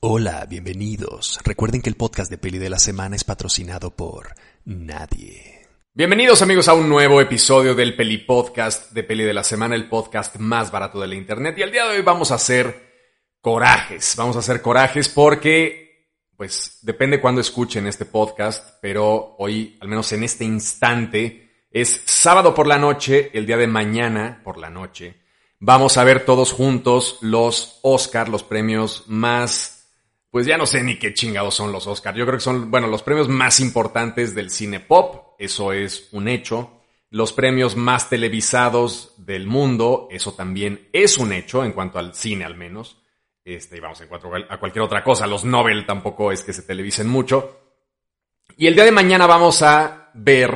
Hola, bienvenidos. Recuerden que el podcast de Peli de la Semana es patrocinado por nadie. Bienvenidos amigos a un nuevo episodio del Peli Podcast de Peli de la Semana, el podcast más barato de la internet. Y el día de hoy vamos a hacer corajes. Vamos a hacer corajes porque, pues, depende cuándo escuchen este podcast, pero hoy, al menos en este instante, es sábado por la noche, el día de mañana por la noche. Vamos a ver todos juntos los Oscar, los premios más pues ya no sé ni qué chingados son los Oscars. Yo creo que son, bueno, los premios más importantes del cine pop, eso es un hecho. Los premios más televisados del mundo, eso también es un hecho en cuanto al cine al menos. Este, y vamos, en cuanto a cualquier otra cosa, los Nobel tampoco es que se televisen mucho. Y el día de mañana vamos a ver,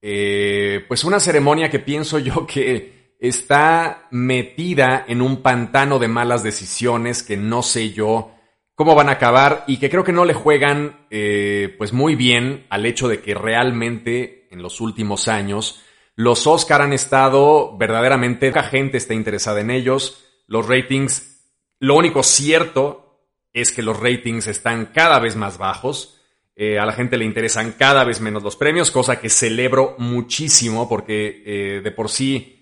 eh, pues una ceremonia que pienso yo que está metida en un pantano de malas decisiones que no sé yo cómo van a acabar y que creo que no le juegan eh, pues muy bien al hecho de que realmente en los últimos años los Oscar han estado verdaderamente, la gente está interesada en ellos, los ratings, lo único cierto es que los ratings están cada vez más bajos, eh, a la gente le interesan cada vez menos los premios, cosa que celebro muchísimo porque eh, de por sí,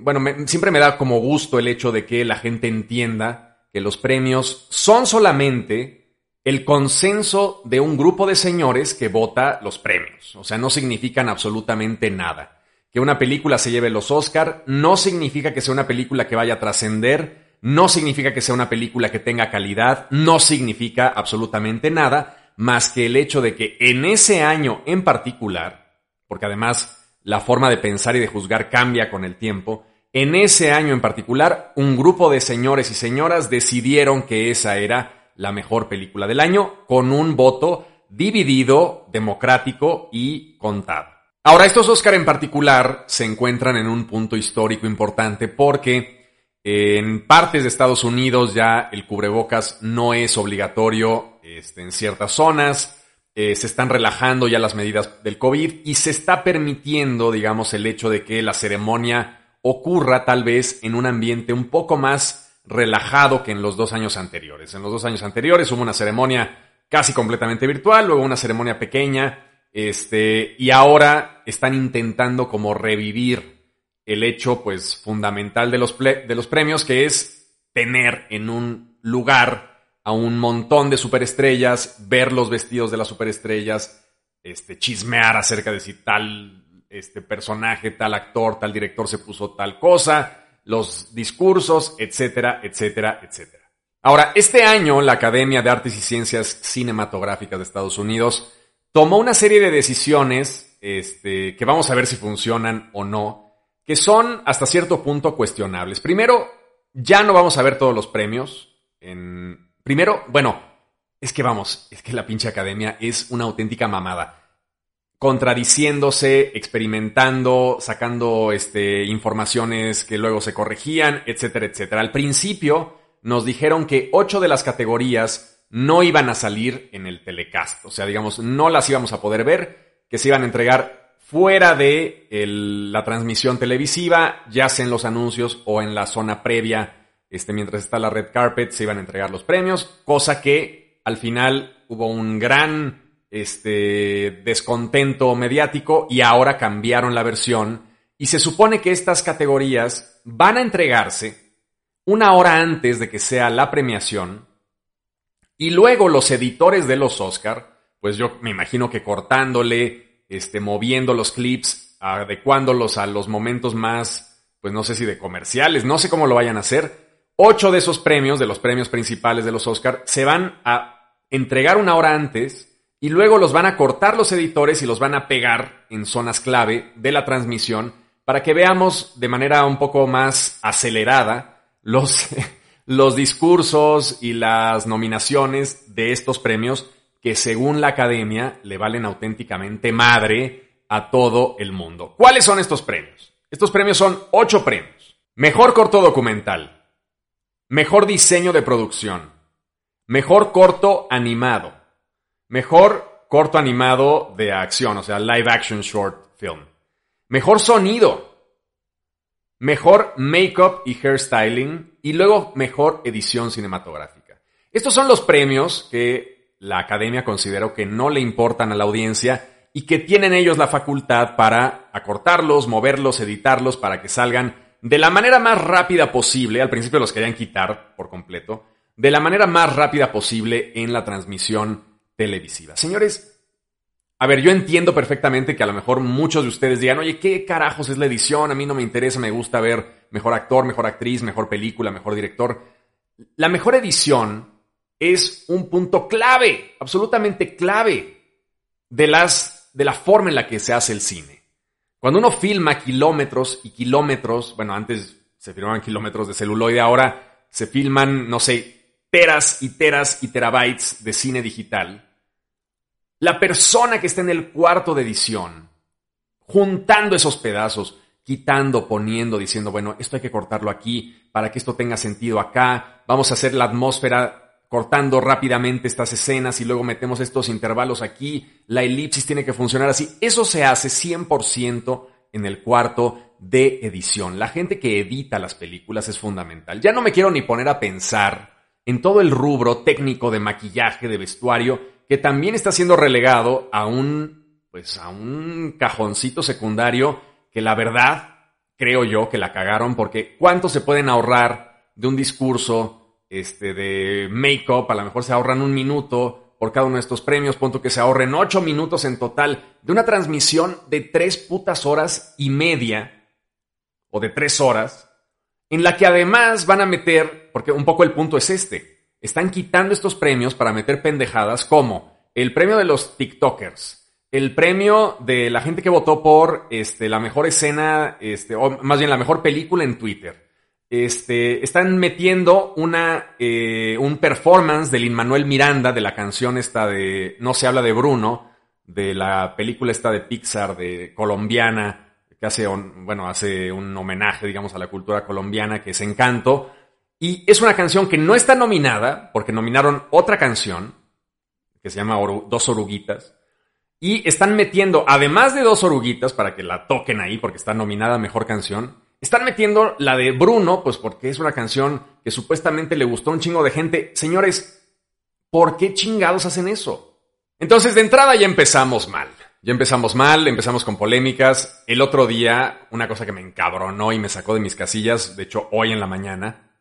bueno, siempre me da como gusto el hecho de que la gente entienda que los premios son solamente el consenso de un grupo de señores que vota los premios. O sea, no significan absolutamente nada. Que una película se lleve los Oscar no significa que sea una película que vaya a trascender, no significa que sea una película que tenga calidad, no significa absolutamente nada, más que el hecho de que en ese año en particular, porque además la forma de pensar y de juzgar cambia con el tiempo, en ese año en particular, un grupo de señores y señoras decidieron que esa era la mejor película del año con un voto dividido, democrático y contado. Ahora, estos Oscar en particular se encuentran en un punto histórico importante porque en partes de Estados Unidos ya el cubrebocas no es obligatorio este, en ciertas zonas, eh, se están relajando ya las medidas del COVID y se está permitiendo, digamos, el hecho de que la ceremonia ocurra tal vez en un ambiente un poco más relajado que en los dos años anteriores. En los dos años anteriores hubo una ceremonia casi completamente virtual, luego una ceremonia pequeña, este, y ahora están intentando como revivir el hecho pues fundamental de los, de los premios, que es tener en un lugar a un montón de superestrellas, ver los vestidos de las superestrellas, este, chismear acerca de si tal este personaje, tal actor, tal director se puso tal cosa, los discursos, etcétera, etcétera, etcétera. Ahora, este año la Academia de Artes y Ciencias Cinematográficas de Estados Unidos tomó una serie de decisiones, este, que vamos a ver si funcionan o no, que son hasta cierto punto cuestionables. Primero, ya no vamos a ver todos los premios. En... Primero, bueno, es que vamos, es que la pinche academia es una auténtica mamada contradiciéndose, experimentando, sacando este, informaciones que luego se corregían, etcétera, etcétera. Al principio nos dijeron que ocho de las categorías no iban a salir en el telecast, o sea, digamos, no las íbamos a poder ver, que se iban a entregar fuera de la transmisión televisiva, ya sea en los anuncios o en la zona previa, este, mientras está la red carpet, se iban a entregar los premios, cosa que al final hubo un gran este descontento mediático y ahora cambiaron la versión y se supone que estas categorías van a entregarse una hora antes de que sea la premiación y luego los editores de los Oscar, pues yo me imagino que cortándole, este, moviendo los clips, adecuándolos a los momentos más, pues no sé si de comerciales, no sé cómo lo vayan a hacer. Ocho de esos premios, de los premios principales de los Oscar, se van a entregar una hora antes y luego los van a cortar los editores y los van a pegar en zonas clave de la transmisión para que veamos de manera un poco más acelerada los, los discursos y las nominaciones de estos premios que según la academia le valen auténticamente madre a todo el mundo. ¿Cuáles son estos premios? Estos premios son ocho premios. Mejor corto documental. Mejor diseño de producción. Mejor corto animado Mejor corto animado de acción, o sea, live action short film. Mejor sonido. Mejor makeup y hairstyling. Y luego mejor edición cinematográfica. Estos son los premios que la academia consideró que no le importan a la audiencia y que tienen ellos la facultad para acortarlos, moverlos, editarlos para que salgan de la manera más rápida posible. Al principio los querían quitar por completo. De la manera más rápida posible en la transmisión televisiva. Señores, a ver, yo entiendo perfectamente que a lo mejor muchos de ustedes digan, oye, ¿qué carajos es la edición? A mí no me interesa, me gusta ver mejor actor, mejor actriz, mejor película, mejor director. La mejor edición es un punto clave, absolutamente clave, de, las, de la forma en la que se hace el cine. Cuando uno filma kilómetros y kilómetros, bueno, antes se filmaban kilómetros de celuloide, ahora se filman, no sé, teras y teras y terabytes de cine digital la persona que está en el cuarto de edición, juntando esos pedazos, quitando, poniendo, diciendo, bueno, esto hay que cortarlo aquí para que esto tenga sentido acá, vamos a hacer la atmósfera cortando rápidamente estas escenas y luego metemos estos intervalos aquí, la elipsis tiene que funcionar así. Eso se hace 100% en el cuarto de edición. La gente que edita las películas es fundamental. Ya no me quiero ni poner a pensar en todo el rubro técnico de maquillaje, de vestuario, que también está siendo relegado a un, pues a un cajoncito secundario que la verdad creo yo que la cagaron porque cuánto se pueden ahorrar de un discurso este, de make-up, a lo mejor se ahorran un minuto por cada uno de estos premios, punto que se ahorren ocho minutos en total de una transmisión de tres putas horas y media o de tres horas, en la que además van a meter, porque un poco el punto es este, están quitando estos premios para meter pendejadas como el premio de los TikTokers, el premio de la gente que votó por este, la mejor escena, este, o más bien la mejor película en Twitter. Este, están metiendo eh, un performance del Manuel Miranda de la canción esta de No se habla de Bruno, de la película esta de Pixar de colombiana, que hace, bueno, hace un homenaje, digamos, a la cultura colombiana, que es Encanto. Y es una canción que no está nominada, porque nominaron otra canción, que se llama Dos Oruguitas. Y están metiendo, además de Dos Oruguitas, para que la toquen ahí, porque está nominada Mejor Canción, están metiendo la de Bruno, pues porque es una canción que supuestamente le gustó a un chingo de gente. Señores, ¿por qué chingados hacen eso? Entonces, de entrada ya empezamos mal. Ya empezamos mal, empezamos con polémicas. El otro día, una cosa que me encabronó y me sacó de mis casillas, de hecho hoy en la mañana,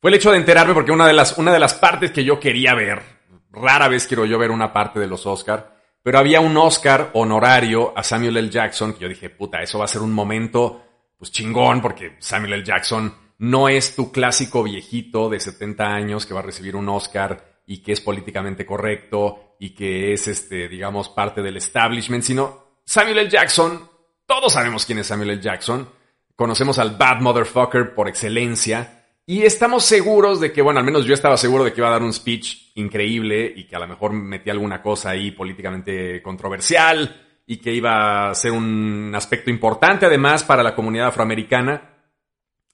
fue el hecho de enterarme porque una de las, una de las partes que yo quería ver, rara vez quiero yo ver una parte de los Oscar, pero había un Oscar honorario a Samuel L. Jackson, que yo dije, puta, eso va a ser un momento, pues chingón, porque Samuel L. Jackson no es tu clásico viejito de 70 años que va a recibir un Oscar y que es políticamente correcto y que es, este, digamos, parte del establishment, sino Samuel L. Jackson, todos sabemos quién es Samuel L. Jackson, conocemos al bad motherfucker por excelencia, y estamos seguros de que, bueno, al menos yo estaba seguro de que iba a dar un speech increíble y que a lo mejor metía alguna cosa ahí políticamente controversial y que iba a ser un aspecto importante además para la comunidad afroamericana.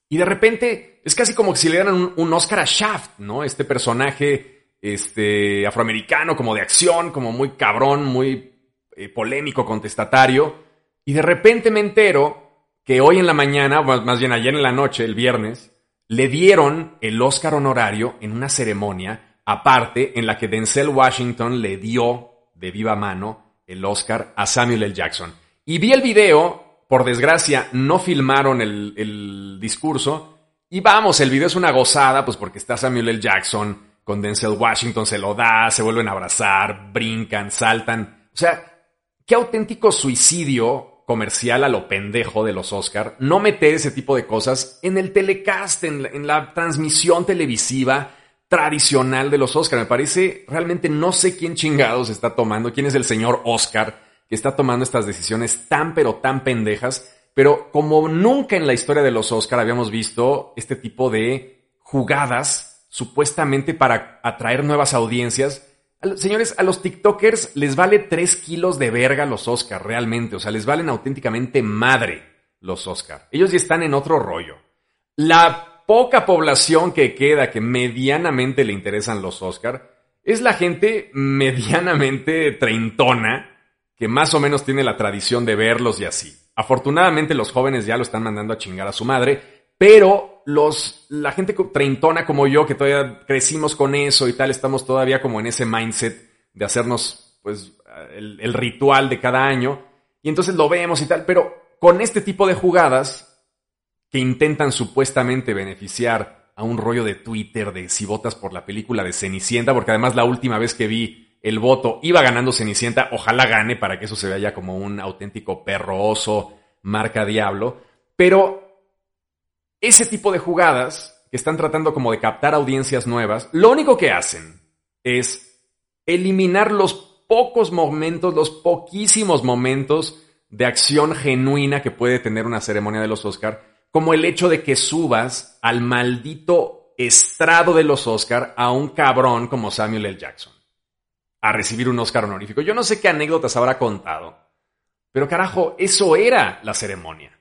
Y de repente es casi como si le dieran un, Oscar a Shaft, ¿no? Este personaje este, afroamericano como de acción, como muy cabrón, muy eh, polémico, contestatario. Y de repente me entero que hoy en la mañana, más bien ayer en la noche, el viernes, le dieron el Oscar honorario en una ceremonia aparte en la que Denzel Washington le dio de viva mano el Oscar a Samuel L. Jackson. Y vi el video, por desgracia no filmaron el, discurso, y vamos, el video es una gozada, pues porque está Samuel L. Jackson con Denzel Washington, se lo da, se vuelven a abrazar, brincan, saltan. O sea, qué auténtico suicidio comercial a lo pendejo de los Oscar, no meter ese tipo de cosas en el telecast, en la, transmisión televisiva tradicional de los Oscar. Me parece realmente no sé quién chingados está tomando, quién es el señor Oscar que está tomando estas decisiones tan pero tan pendejas, pero como nunca en la historia de los Oscar habíamos visto este tipo de jugadas supuestamente para atraer nuevas audiencias Señores, a los TikTokers les vale 3 kilos de verga los Oscars, realmente. O sea, les valen auténticamente madre los Oscars. Ellos ya están en otro rollo. La poca población que queda que medianamente le interesan los Oscars es la gente medianamente treintona que más o menos tiene la tradición de verlos y así. Afortunadamente los jóvenes ya lo están mandando a chingar a su madre, pero los, la gente treintona como yo, que todavía crecimos con eso y tal, estamos todavía como en ese mindset de hacernos, pues, el, ritual de cada año. Y entonces lo vemos y tal, pero con este tipo de jugadas que intentan supuestamente beneficiar a un rollo de Twitter de si votas por la película de Cenicienta, porque además la última vez que vi el voto iba ganando Cenicienta, ojalá gane para que eso se vea como un auténtico perro oso, marca diablo, pero ese tipo de jugadas que están tratando como de captar audiencias nuevas, lo único que hacen es eliminar los pocos momentos, los poquísimos momentos de acción genuina que puede tener una ceremonia de los Oscar, como el hecho de que subas al maldito estrado de los Oscar a un cabrón como Samuel L. Jackson a recibir un Oscar honorífico. Yo no sé qué anécdotas habrá contado, pero carajo, eso era la ceremonia.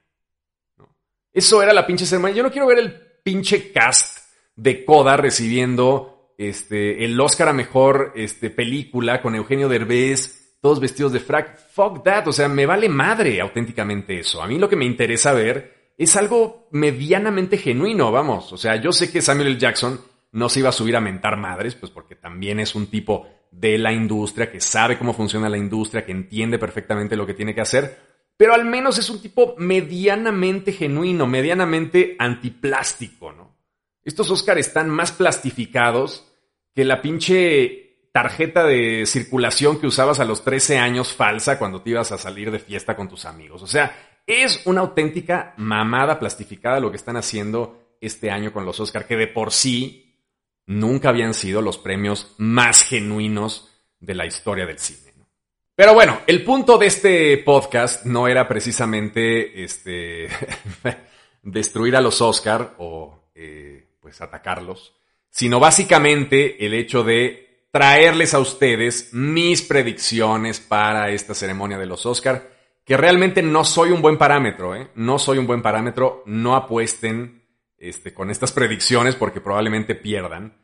Eso era la pinche ceremonia. Yo no quiero ver el pinche cast de Coda recibiendo este, el Oscar a mejor este, película con Eugenio Derbez, todos vestidos de frac. Fuck that. O sea, me vale madre auténticamente eso. A mí lo que me interesa ver es algo medianamente genuino, vamos. O sea, yo sé que Samuel L. Jackson no se iba a subir a mentar madres, pues porque también es un tipo de la industria, que sabe cómo funciona la industria, que entiende perfectamente lo que tiene que hacer, pero al menos es un tipo medianamente genuino, medianamente antiplástico, ¿no? Estos Oscar están más plastificados que la pinche tarjeta de circulación que usabas a los 13 años falsa cuando te ibas a salir de fiesta con tus amigos. O sea, es una auténtica mamada plastificada lo que están haciendo este año con los Oscar, que de por sí nunca habían sido los premios más genuinos de la historia del cine. Pero bueno, el punto de este podcast no era precisamente este, destruir a los Oscar o eh, pues atacarlos, sino básicamente el hecho de traerles a ustedes mis predicciones para esta ceremonia de los Oscar, que realmente no soy un buen parámetro, ¿eh? no soy un buen parámetro, no apuesten este, con estas predicciones porque probablemente pierdan.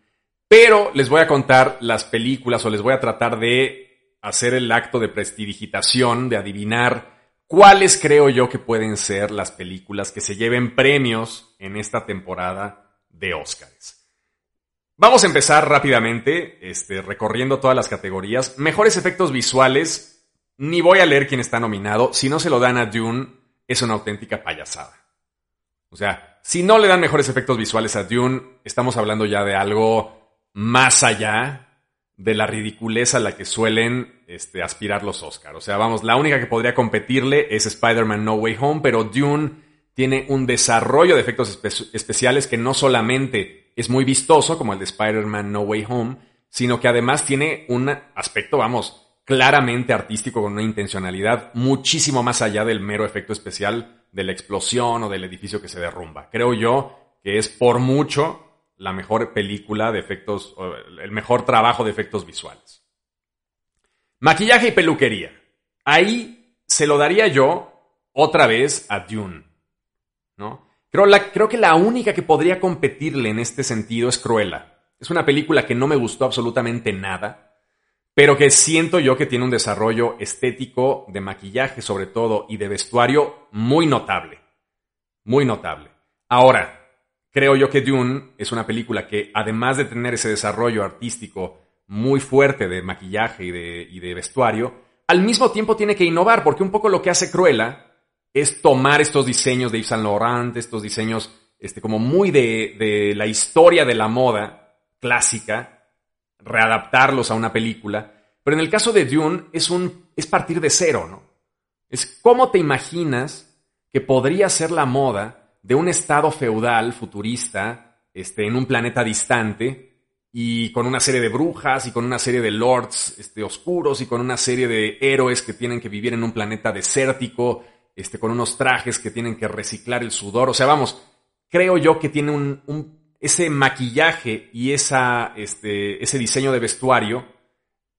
Pero les voy a contar las películas o les voy a tratar de hacer el acto de prestidigitación, de adivinar cuáles creo yo que pueden ser las películas que se lleven premios en esta temporada de Oscars. Vamos a empezar rápidamente, este, recorriendo todas las categorías. Mejores efectos visuales, ni voy a leer quién está nominado. Si no se lo dan a Dune, es una auténtica payasada. O sea, si no le dan mejores efectos visuales a Dune, estamos hablando ya de algo más allá de la ridiculez a la que suelen este, aspirar los Oscars. O sea, vamos, la única que podría competirle es Spider-Man No Way Home, pero Dune tiene un desarrollo de efectos especiales que no solamente es muy vistoso, como el de Spider-Man No Way Home, sino que además tiene un aspecto, vamos, claramente artístico con una intencionalidad muchísimo más allá del mero efecto especial de la explosión o del edificio que se derrumba. Creo yo que es por mucho la mejor película de efectos, el mejor trabajo de efectos visuales. Maquillaje y peluquería. Ahí se lo daría yo otra vez a Dune. ¿no? Creo, la, creo que la única que podría competirle en este sentido es Cruella. Es una película que no me gustó absolutamente nada pero que siento yo que tiene un desarrollo estético de maquillaje sobre todo y de vestuario muy notable. Muy notable. Ahora, creo yo que Dune es una película que además de tener ese desarrollo artístico muy fuerte de maquillaje y de, vestuario, al mismo tiempo tiene que innovar, porque un poco lo que hace Cruella es tomar estos diseños de Yves Saint Laurent, estos diseños este, como muy de, de la historia de la moda clásica, readaptarlos a una película. Pero en el caso de Dune es, un, es partir de cero, ¿no? Es cómo te imaginas que podría ser la moda de un estado feudal futurista este, en un planeta distante y con una serie de brujas y con una serie de lords este, oscuros y con una serie de héroes que tienen que vivir en un planeta desértico, este, con unos trajes que tienen que reciclar el sudor. O sea, vamos, creo yo que tiene un, ese maquillaje y esa, este, ese diseño de vestuario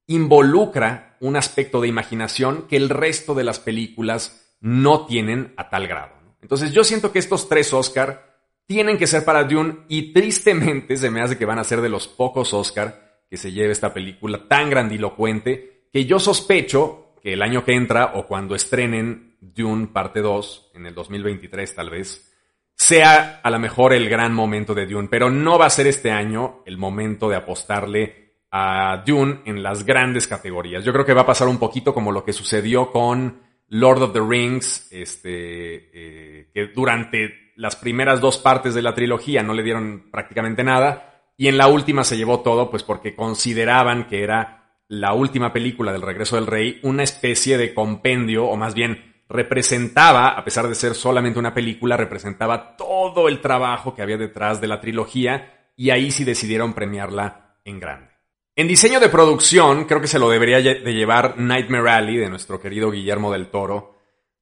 involucra un aspecto de imaginación que el resto de las películas no tienen a tal grado. Entonces yo siento que estos tres Oscar tienen que ser para Dune y tristemente se me hace que van a ser de los pocos Oscar que se lleve esta película tan grandilocuente que yo sospecho que el año que entra o cuando estrenen Dune parte 2 en el 2023 tal vez, sea a lo mejor el gran momento de Dune, pero no va a ser este año el momento de apostarle a Dune en las grandes categorías. Yo creo que va a pasar un poquito como lo que sucedió con Lord of the Rings, este, eh, que durante las primeras dos partes de la trilogía no le dieron prácticamente nada, y en la última se llevó todo, pues porque consideraban que era la última película del Regreso del Rey, una especie de compendio, o más bien representaba, a pesar de ser solamente una película, representaba todo el trabajo que había detrás de la trilogía, y ahí sí decidieron premiarla en grande. En diseño de producción, creo que se lo debería de llevar Nightmare Alley de nuestro querido Guillermo del Toro,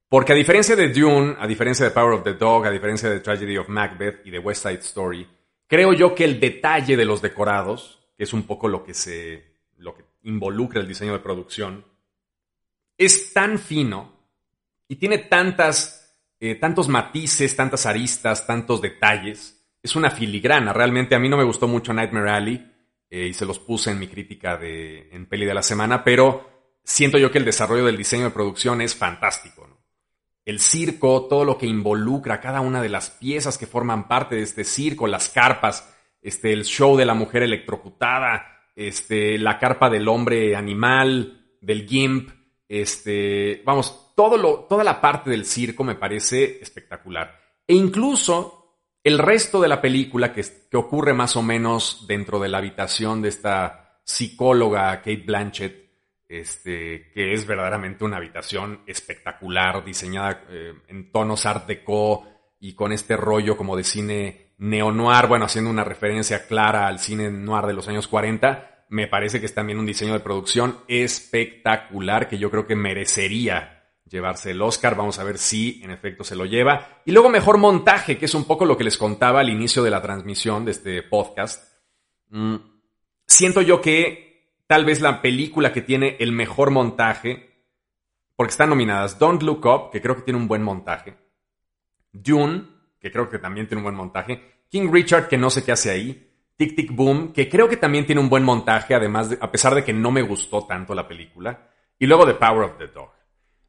porque a diferencia de Dune, a diferencia de Power of the Dog, a diferencia de Tragedy of Macbeth y de West Side Story, creo yo que el detalle de los decorados, que es un poco lo que se lo que involucra el diseño de producción, es tan fino y tiene tantas eh, tantos matices, tantas aristas, tantos detalles. Es una filigrana. Realmente a mí no me gustó mucho Nightmare Alley eh, y se los puse en mi crítica de, en Peli de la Semana, pero siento yo que el desarrollo del diseño de producción es fantástico. El circo, todo lo que involucra cada una de las piezas que forman parte de este circo, las carpas, este, el show de la mujer electrocutada, este, la carpa del hombre animal, del gimp, este, vamos, todo lo, toda la parte del circo me parece espectacular. E incluso el resto de la película, que, ocurre más o menos dentro de la habitación de esta psicóloga Kate Blanchett, este, que es verdaderamente una habitación espectacular, diseñada eh, en tonos art deco y con este rollo como de cine neo-noir, bueno, haciendo una referencia clara al cine noir de los años 40, me parece que es también un diseño de producción espectacular que yo creo que merecería llevarse el Oscar. Vamos a ver si en efecto se lo lleva. Y luego mejor montaje, que es un poco lo que les contaba al inicio de la transmisión de este podcast. Mm, siento yo que tal vez la película que tiene el mejor montaje, porque están nominadas Don't Look Up, que creo que tiene un buen montaje. Dune, que creo que también tiene un buen montaje. King Richard, que no sé qué hace ahí. Tic Tic Boom, que creo que también tiene un buen montaje, además, a pesar de que no me gustó tanto la película. Y luego The Power of the Dog.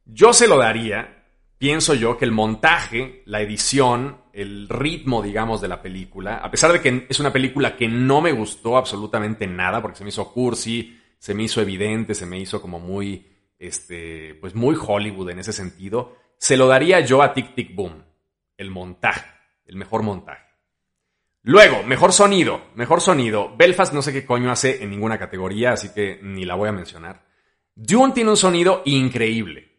Yo se lo daría, pienso yo, que el montaje, la edición, el ritmo, digamos, de la película, a pesar de que es una película que no me gustó absolutamente nada, porque se me hizo cursi, se me hizo evidente, se me hizo como muy, este, pues muy Hollywood en ese sentido, se lo daría yo a Tic Tic Boom, el montaje, el mejor montaje. Luego, mejor sonido, mejor sonido. Belfast no sé qué coño hace en ninguna categoría, así que ni la voy a mencionar. Dune tiene un sonido increíble.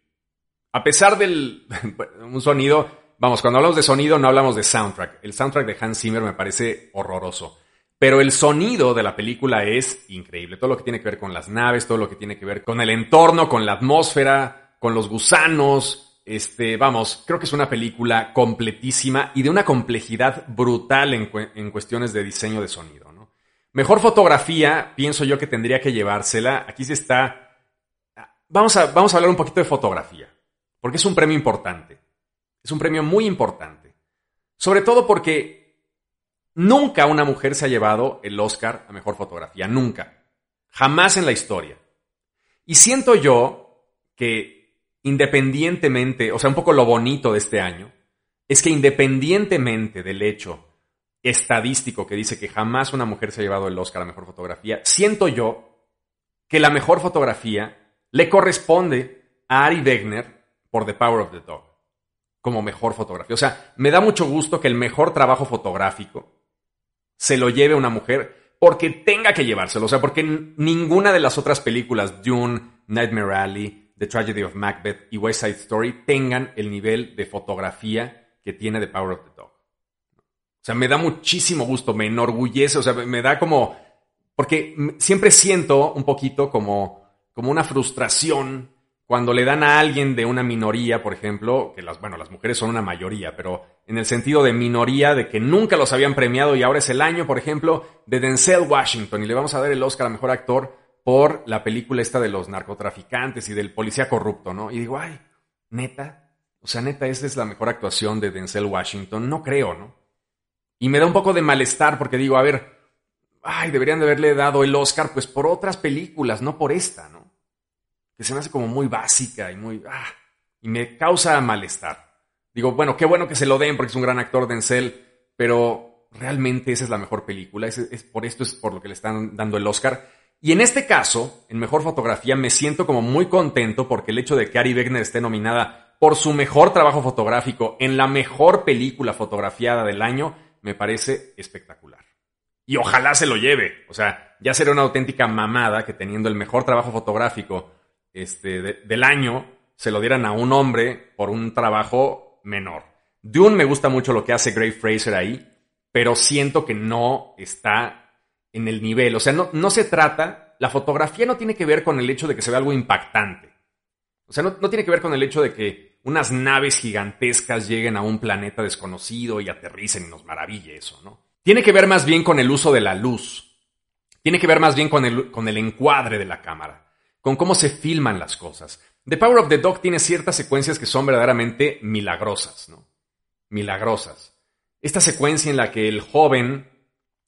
A pesar del un sonido, vamos, cuando hablamos de sonido no hablamos de soundtrack. El soundtrack de Hans Zimmer me parece horroroso. Pero el sonido de la película es increíble. Todo lo que tiene que ver con las naves, todo lo que tiene que ver con el entorno, con la atmósfera, con los gusanos. Este, vamos, creo que es una película completísima y de una complejidad brutal en, cuestiones de diseño de sonido. Mejor fotografía, pienso yo que tendría que llevársela. Aquí se está. Vamos a, vamos a hablar un poquito de fotografía. Porque es un premio importante. Es un premio muy importante. Sobre todo porque nunca una mujer se ha llevado el Oscar a Mejor Fotografía. Nunca. Jamás en la historia. Y siento yo que independientemente, o sea, un poco lo bonito de este año, es que independientemente del hecho estadístico que dice que jamás una mujer se ha llevado el Oscar a Mejor Fotografía, siento yo que la mejor fotografía le corresponde a Ari Wegner por The Power of the Dog como mejor fotografía. O sea, me da mucho gusto que el mejor trabajo fotográfico se lo lleve una mujer porque tenga que llevárselo. O sea, porque ninguna de las otras películas, Dune, Nightmare Alley, The Tragedy of Macbeth y West Side Story, tengan el nivel de fotografía que tiene The Power of the Dog. O sea, me da muchísimo gusto, me enorgullece, o sea, me da como... Porque siempre siento un poquito como, como una frustración cuando le dan a alguien de una minoría, por ejemplo, que las, bueno, las mujeres son una mayoría, pero en el sentido de minoría, de que nunca los habían premiado y ahora es el año, por ejemplo, de Denzel Washington y le vamos a dar el Oscar a Mejor Actor por la película esta de los narcotraficantes y del policía corrupto, ¿no? Y digo, ay, neta, o sea, neta, esta es la mejor actuación de Denzel Washington, no creo, ¿no? Y me da un poco de malestar porque digo, a ver, ay, deberían de haberle dado el Oscar pues por otras películas, no por esta, ¿no? Que se me hace como muy básica y muy... Ah, y me causa malestar. Digo, bueno, qué bueno que se lo den porque es un gran actor Denzel, pero realmente esa es la mejor película. Es, por esto es por lo que le están dando el Oscar. Y en este caso, en mejor fotografía, me siento como muy contento porque el hecho de que Ari Wegner esté nominada por su mejor trabajo fotográfico en la mejor película fotografiada del año me parece espectacular. Y ojalá se lo lleve. O sea, ya sería una auténtica mamada que teniendo el mejor trabajo fotográfico este, del año, se lo dieran a un hombre por un trabajo menor. Dune me gusta mucho lo que hace Gray Fraser ahí, pero siento que no está en el nivel. O sea, no, no se trata, la fotografía no tiene que ver con el hecho de que se vea algo impactante. O sea, no, no tiene que ver con el hecho de que unas naves gigantescas lleguen a un planeta desconocido y aterricen y nos maraville eso, ¿no? Tiene que ver más bien con el uso de la luz. Tiene que ver más bien con el, con el encuadre de la cámara, con cómo se filman las cosas. The Power of the Dog tiene ciertas secuencias que son verdaderamente milagrosas, ¿no? Milagrosas. Esta secuencia en la que el joven,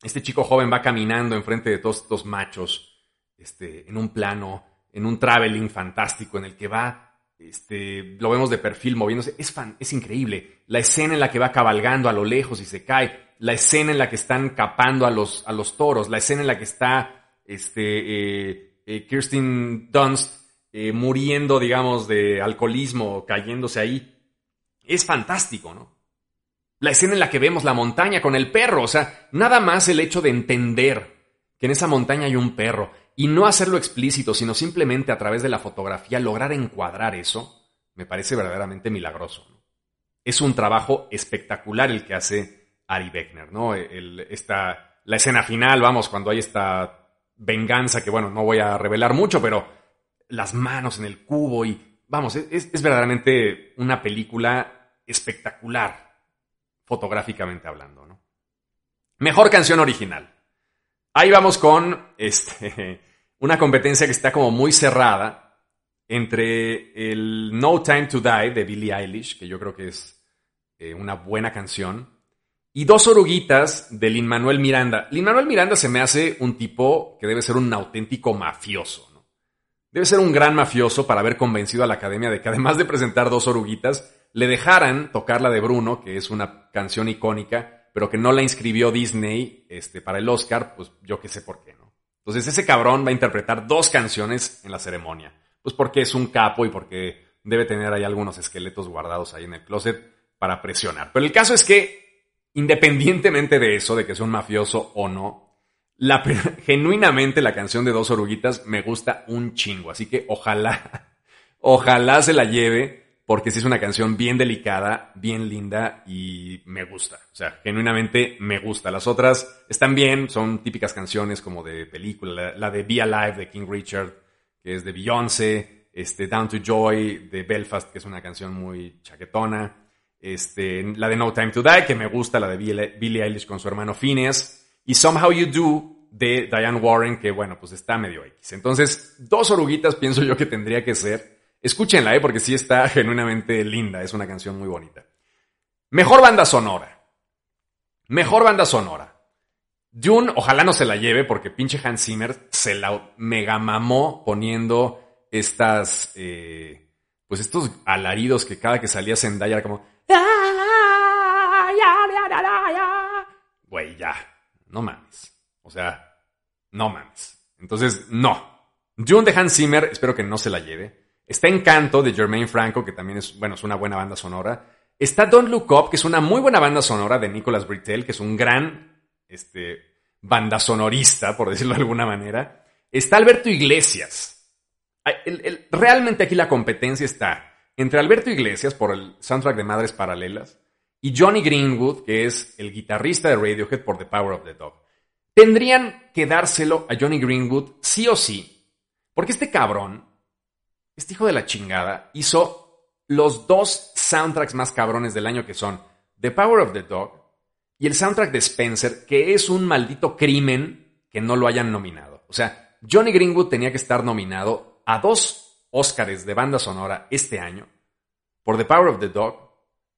este chico joven va caminando enfrente de todos estos machos, este, en un plano, en un traveling fantástico en el que va, este, lo vemos de perfil moviéndose, es, fan, es increíble. La escena en la que va cabalgando a lo lejos y se cae, la escena en la que están capando a los, a los toros, la escena en la que está este, eh, eh, Kirsten Dunst eh, muriendo, digamos, de alcoholismo, cayéndose ahí. Es fantástico, ¿no? La escena en la que vemos la montaña con el perro, o sea, nada más el hecho de entender que en esa montaña hay un perro y no hacerlo explícito, sino simplemente a través de la fotografía lograr encuadrar eso, me parece verdaderamente milagroso. Es un trabajo espectacular el que hace Ari Beckner, ¿no? Esta, la escena final, vamos, cuando hay esta venganza que, bueno, no voy a revelar mucho, pero las manos en el cubo y, vamos, es, es verdaderamente una película espectacular, fotográficamente hablando, ¿no? Mejor canción original. Ahí vamos con este, una competencia que está como muy cerrada entre el No Time to Die de Billie Eilish, que yo creo que es eh, una buena canción, y dos oruguitas de Lin Manuel Miranda. Lin Manuel Miranda se me hace un tipo que debe ser un auténtico mafioso, ¿no? Debe ser un gran mafioso para haber convencido a la academia de que además de presentar dos oruguitas, le dejaran tocar la de Bruno, que es una canción icónica, pero que no la inscribió Disney este, para el Oscar, pues yo qué sé por qué, ¿no? Entonces ese cabrón va a interpretar dos canciones en la ceremonia. Pues porque es un capo y porque debe tener ahí algunos esqueletos guardados ahí en el closet para presionar. Pero el caso es que independientemente de eso, de que sea un mafioso o no, la, genuinamente la canción de Dos Oruguitas me gusta un chingo. Así que ojalá, ojalá se la lleve, porque sí es una canción bien delicada, bien linda y me gusta. O sea, genuinamente me gusta. Las otras están bien, son típicas canciones como de película. La, de Be Alive de King Richard, que es de Beyoncé. Este, Down to Joy de Belfast, que es una canción muy chaquetona. Este, la de No Time to Die, que me gusta, la de Billie Eilish con su hermano Phineas, y Somehow You Do de Diane Warren, que bueno, pues está medio X. Entonces, dos oruguitas pienso yo que tendría que ser. Escúchenla, ¿eh? porque sí está genuinamente linda, es una canción muy bonita. Mejor banda sonora. Mejor banda sonora. June, ojalá no se la lleve, porque pinche Hans Zimmer se la mega mamó poniendo estas, eh, pues estos alaridos que cada que salía Zendaya era como, Güey, ya. No mames. O sea, no mames. Entonces, no. June de Hans Zimmer, espero que no se la lleve. Está Encanto de Jermaine Franco, que también es, bueno, es una buena banda sonora. Está Don't Look Up, que es una muy buena banda sonora de Nicholas Britell, que es un gran este, banda sonorista, por decirlo de alguna manera. Está Alberto Iglesias. realmente aquí la competencia está entre Alberto Iglesias por el soundtrack de Madres Paralelas y Johnny Greenwood, que es el guitarrista de Radiohead por The Power of the Dog. Tendrían que dárselo a Johnny Greenwood sí o sí, porque este cabrón, este hijo de la chingada, hizo los dos soundtracks más cabrones del año que son The Power of the Dog y el soundtrack de Spencer, que es un maldito crimen que no lo hayan nominado. O sea, Johnny Greenwood tenía que estar nominado a dos Óscares de banda sonora este año por The Power of the Dog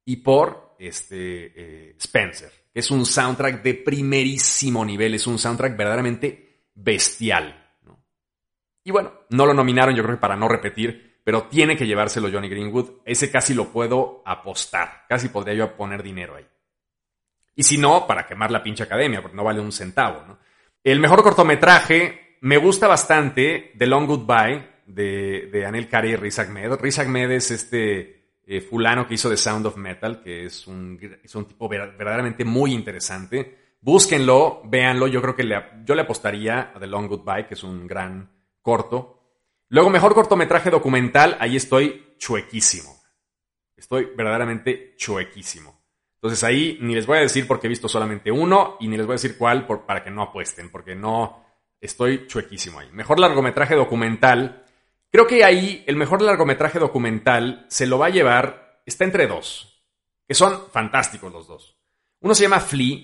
y por este, eh, Spencer, es un soundtrack de primerísimo nivel, es un soundtrack verdaderamente bestial. Y bueno, no lo nominaron, yo creo que para no repetir, pero tiene que llevárselo Johnny Greenwood. Ese casi lo puedo apostar. Casi podría yo poner dinero ahí. Y si no, para quemar la pinche academia, porque no vale un centavo, ¿no? El mejor cortometraje me gusta bastante The Long Goodbye de, de Anel Kari y Riz Ahmed. Riz Ahmed es este eh, fulano que hizo The Sound of Metal, que es un, es un tipo verdaderamente muy interesante. Búsquenlo, véanlo. Yo creo que le, yo le apostaría a The Long Goodbye, que es un gran corto. Luego, mejor cortometraje documental, ahí estoy chuequísimo. Estoy verdaderamente chuequísimo. Entonces ahí ni les voy a decir porque he visto solamente uno y ni les voy a decir cuál para que no apuesten, porque no estoy chuequísimo ahí. Mejor largometraje documental. Creo que ahí el mejor largometraje documental se lo va a llevar, está entre dos, que son fantásticos los dos. Uno se llama Flea,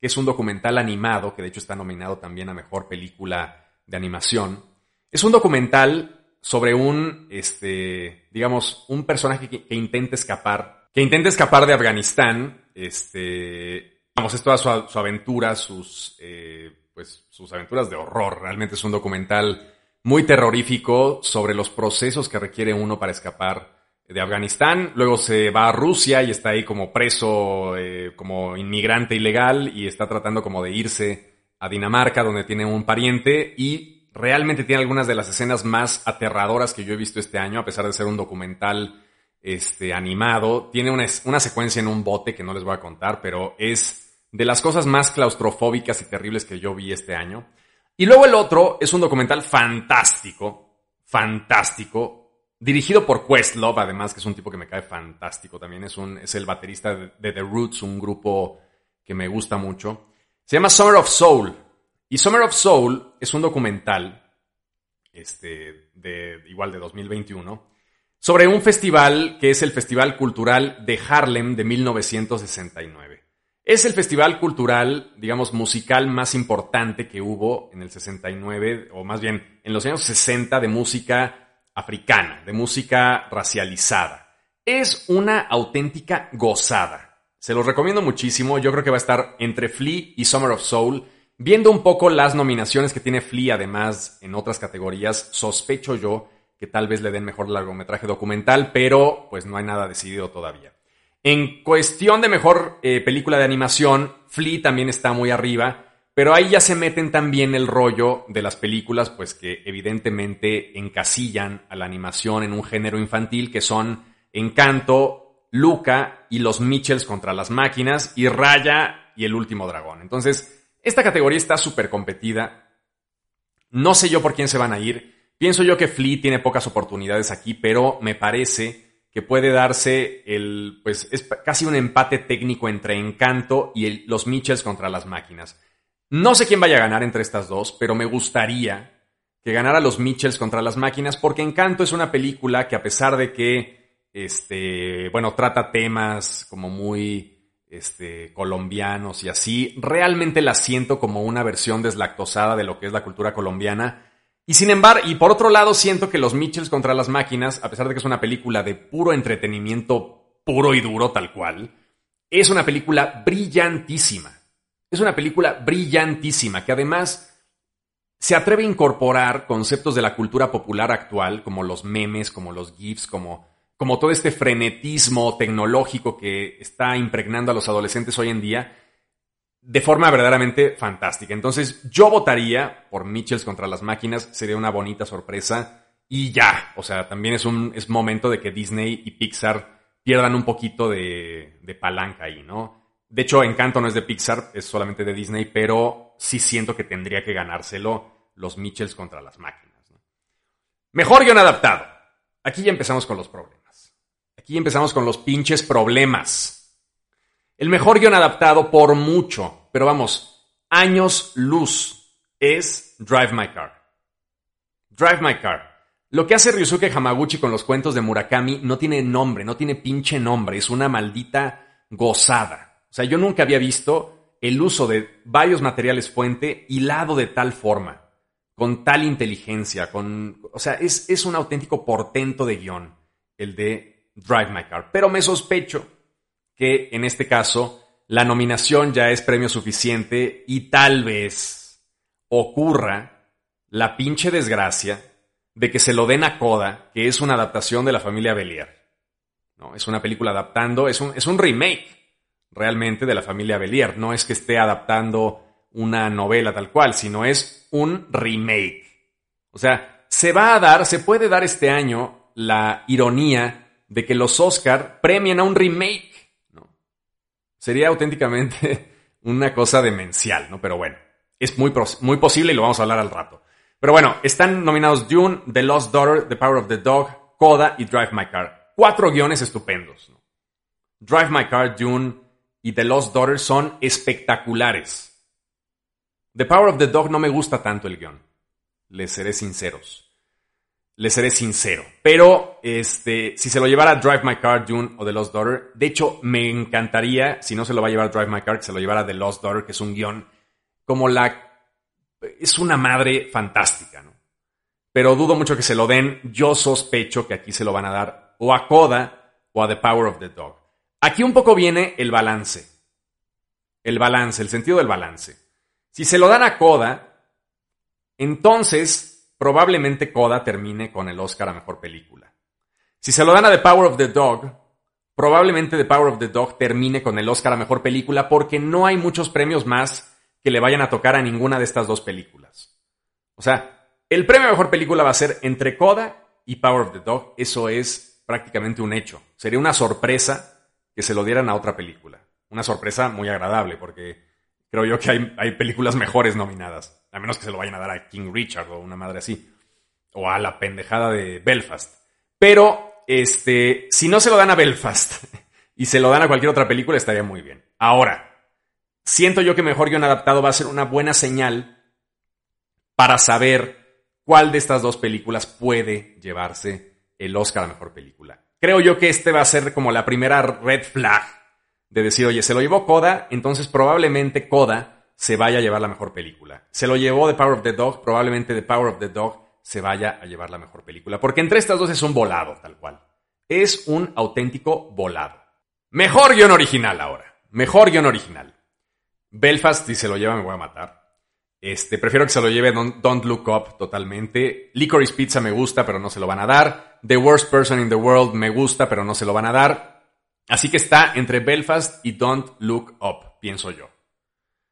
que es un documental animado, que de hecho está nominado también a mejor película de animación. Es un documental sobre un, este, digamos, un personaje que, intenta escapar, que intenta escapar de Afganistán, este, vamos, es toda su, aventura, sus, eh, pues, sus aventuras de horror. Realmente es un documental muy terrorífico sobre los procesos que requiere uno para escapar de Afganistán. Luego se va a Rusia y está ahí como preso, eh, como inmigrante ilegal y está tratando como de irse a Dinamarca donde tiene un pariente y realmente tiene algunas de las escenas más aterradoras que yo he visto este año, a pesar de ser un documental este, animado. Tiene una, una secuencia en un bote que no les voy a contar, pero es de las cosas más claustrofóbicas y terribles que yo vi este año. Y luego el otro es un documental fantástico, fantástico, dirigido por Questlove, además, que es un tipo que me cae fantástico también. Es, un, es el baterista de, The Roots, un grupo que me gusta mucho. Se llama Summer of Soul. Y Summer of Soul es un documental, este, de, igual de 2021, sobre un festival que es el Festival Cultural de Harlem de 1969. Es el festival cultural, digamos, musical más importante que hubo en el 69, o más bien en los años 60 de música africana, de música racializada. Es una auténtica gozada. Se los recomiendo muchísimo. Yo creo que va a estar entre Flea y Summer of Soul Viendo un poco las nominaciones que tiene Flea, además, en otras categorías, sospecho yo que tal vez le den mejor largometraje documental, pero pues no hay nada decidido todavía. En cuestión de mejor eh, película de animación, Flea también está muy arriba, pero ahí ya se meten también el rollo de las películas, pues que evidentemente encasillan a la animación en un género infantil, que son Encanto, Luca y los Mitchells contra las máquinas, y Raya y el último dragón. Entonces, esta categoría está súper competida. No sé yo por quién se van a ir. Pienso yo que Flea tiene pocas oportunidades aquí, pero me parece que puede darse el, pues es casi un empate técnico entre Encanto y los Mitchells contra las máquinas. No sé quién vaya a ganar entre estas dos, pero me gustaría que ganara los Mitchells contra las máquinas, porque Encanto es una película que a pesar de que, este, bueno, trata temas como muy este, colombianos y así, realmente la siento como una versión deslactosada de lo que es la cultura colombiana. Y sin embargo, y por otro lado, siento que Los Mitchells contra las máquinas, a pesar de que es una película de puro entretenimiento puro y duro tal cual, es una película brillantísima. Es una película brillantísima que además se atreve a incorporar conceptos de la cultura popular actual, como los memes, como los GIFs, como como todo este frenetismo tecnológico que está impregnando a los adolescentes hoy en día de forma verdaderamente fantástica. Entonces yo votaría por Mitchells contra las máquinas, sería una bonita sorpresa y ya, o sea, también es un es momento de que Disney y Pixar pierdan un poquito de, de palanca ahí, ¿no? De hecho, Encanto no es de Pixar, es solamente de Disney, pero sí siento que tendría que ganárselo los Mitchells contra las máquinas. Mejor guion adaptado. Aquí ya empezamos con los problemas. Aquí empezamos con los pinches problemas. El mejor guion adaptado por mucho, pero vamos, años luz, es Drive My Car. Drive My Car. Lo que hace Ryusuke Hamaguchi con los cuentos de Murakami no tiene nombre, no tiene pinche nombre, es una maldita gozada. O sea, yo nunca había visto el uso de varios materiales fuente hilado de tal forma, con tal inteligencia, con... O sea, es, es un auténtico portento de guion, el de Drive My Car. Pero me sospecho que en este caso la nominación ya es premio suficiente y tal vez ocurra la pinche desgracia de que se lo den a Coda, que es una adaptación de la familia Belier. ¿no? Es una película adaptando, es un, es un remake realmente de la familia Belier. No es que esté adaptando una novela tal cual, sino es un remake. O sea, se va a dar, se puede dar este año la ironía de que los Oscar premien a un remake. ¿No? Sería auténticamente una cosa demencial, ¿no? Pero bueno, es muy, muy posible y lo vamos a hablar al rato. Pero bueno, están nominados Dune, The Lost Daughter, The Power of the Dog, Coda y Drive My Car. Cuatro guiones estupendos. Drive My Car, Dune y The Lost Daughter son espectaculares. The Power of the Dog no me gusta tanto el guion. Les seré sinceros. Les seré sincero. Pero, este, si se lo llevara Drive My Car, Dune o The Lost Daughter, de hecho, me encantaría, si no se lo va a llevar Drive My Car, que se lo llevara The Lost Daughter, que es un guion como la es una madre fantástica, ¿no? Pero dudo mucho que se lo den. Yo sospecho que aquí se lo van a dar o a Coda o a The Power of the Dog. Aquí un poco viene el balance. El balance, el sentido del balance. Si se lo dan a Coda, entonces probablemente Coda termine con el Oscar a Mejor Película. Si se lo dan a The Power of the Dog, probablemente The Power of the Dog termine con el Oscar a Mejor Película porque no hay muchos premios más que le vayan a tocar a ninguna de estas dos películas. O sea, el premio a mejor película va a ser entre Coda y Power of the Dog. Eso es prácticamente un hecho. Sería una sorpresa que se lo dieran a otra película. Una sorpresa muy agradable porque creo yo que hay, hay películas mejores nominadas. A menos que se lo vayan a dar a King Richard o una madre así. O a la pendejada de Belfast. Pero, este, si no se lo dan a Belfast y se lo dan a cualquier otra película, estaría muy bien. Ahora, siento yo que mejor guion adaptado va a ser una buena señal para saber cuál de estas dos películas puede llevarse el Oscar a mejor película. Creo yo que este va a ser como la primera red flag de decir, oye, se lo llevó Coda, entonces probablemente Coda se vaya a llevar la mejor película. Se lo llevó The Power of the Dog, probablemente The Power of the Dog se vaya a llevar la mejor película. Porque entre estas dos es un volado, tal cual. Es un auténtico volado. Mejor guion original ahora. Mejor guion original. Belfast, si se lo lleva, me voy a matar. Este, prefiero que se lo lleve Don't, Look Up totalmente. Licorice Pizza me gusta, pero no se lo van a dar. The Worst Person in the World me gusta, pero no se lo van a dar. Así que está entre Belfast y Don't Look Up, pienso yo.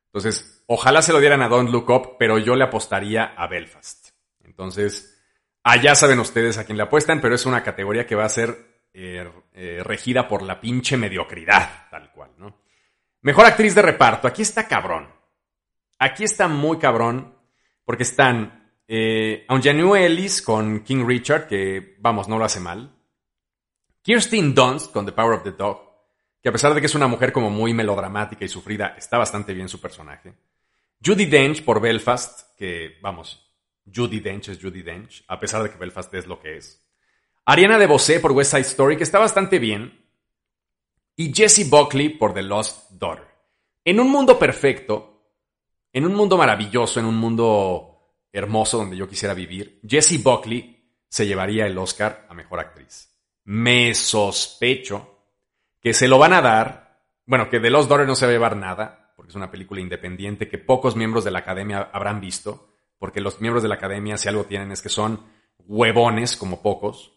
Entonces, ojalá se lo dieran a Don't Look Up, pero yo le apostaría a Belfast. Entonces, allá saben ustedes a quién le apuestan, pero es una categoría que va a ser eh, eh, regida por la pinche mediocridad, tal cual, ¿no? Mejor actriz de reparto. Aquí está cabrón. Aquí está muy cabrón. Porque están eh, Ellis con King Richard, que vamos, no lo hace mal. Kirsten Dunst con The Power of the Dog, que a pesar de que es una mujer como muy melodramática y sufrida, está bastante bien su personaje. Judy Dench por Belfast, que vamos, Judy Dench es Judy Dench, a pesar de que Belfast es lo que es. Ariana DeBose por West Side Story, que está bastante bien y Jesse Buckley por The Lost Daughter. En un mundo perfecto, en un mundo maravilloso, en un mundo hermoso donde yo quisiera vivir, Jessie Buckley se llevaría el Oscar a Mejor Actriz. Me sospecho que se lo van a dar, bueno, que The Lost Daughter no se va a llevar nada, porque es una película independiente que pocos miembros de la academia habrán visto, porque los miembros de la academia si algo tienen es que son huevones como pocos,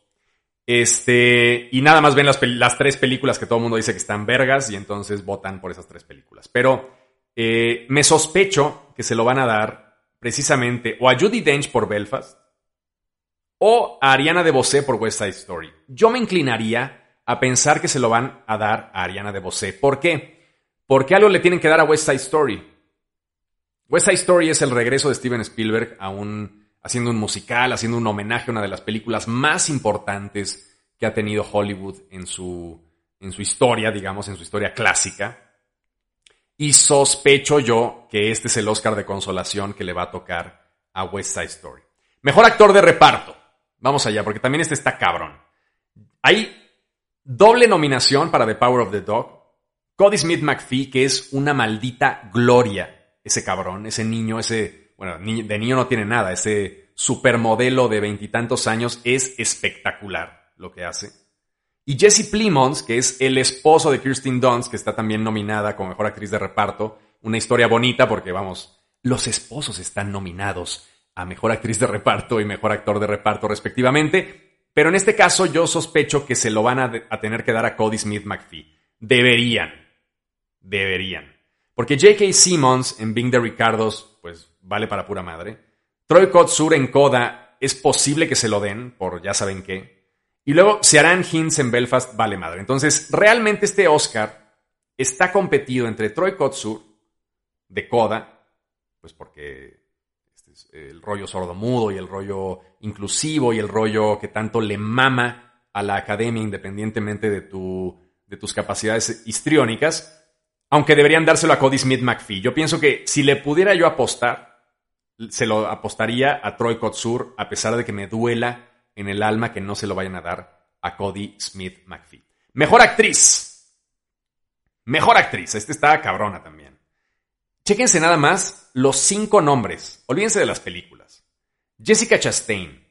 este, y nada más ven las, tres películas que todo el mundo dice que están vergas y entonces votan por esas tres películas. Pero eh, me sospecho que se lo van a dar precisamente o a Judy Dench por Belfast o a Ariana DeBose por West Side Story. Yo me inclinaría a pensar que se lo van a dar a Ariana DeBose. ¿Por qué? Porque algo le tienen que dar a West Side Story. West Side Story es el regreso de Steven Spielberg a un haciendo un musical, haciendo un homenaje a una de las películas más importantes que ha tenido Hollywood en su, en su historia, digamos, en su historia clásica. Y sospecho yo que este es el Oscar de consolación que le va a tocar a West Side Story. Mejor actor de reparto. Vamos allá, porque también este está cabrón. Hay doble nominación para The Power of the Dog. Cody Smith McPhee, que es una maldita gloria. Ese cabrón, ese niño, ese bueno, de niño no tiene nada, ese supermodelo de veintitantos años es espectacular lo que hace. Y Jesse Plimons, que es el esposo de Kirsten Dunst, que está también nominada como mejor actriz de reparto, una historia bonita porque, vamos, los esposos están nominados a mejor actriz de reparto y mejor actor de reparto respectivamente. Pero en este caso yo sospecho que se lo van a, tener que dar a Cody Smith McPhee. Deberían. Deberían. Porque J.K. Simmons en Bing de Ricardos, pues vale para pura madre. Troy Kotsur en Coda es posible que se lo den, por ya saben qué. Y luego Ciaran Hinds en Belfast vale madre. Entonces, realmente este Oscar está competido entre Troy Kotsur de Coda, pues porque el rollo sordomudo y el rollo inclusivo y el rollo que tanto le mama a la academia independientemente de, tu, de tus capacidades histriónicas, aunque deberían dárselo a Cody Smith McPhee. Yo pienso que si le pudiera yo apostar, se lo apostaría a Troy Kotsur, a pesar de que me duela en el alma que no se lo vayan a dar a Cody Smith McPhee. Mejor actriz. Mejor actriz. Este está cabrona también. Chéquense nada más los cinco nombres. Olvídense de las películas. Jessica Chastain,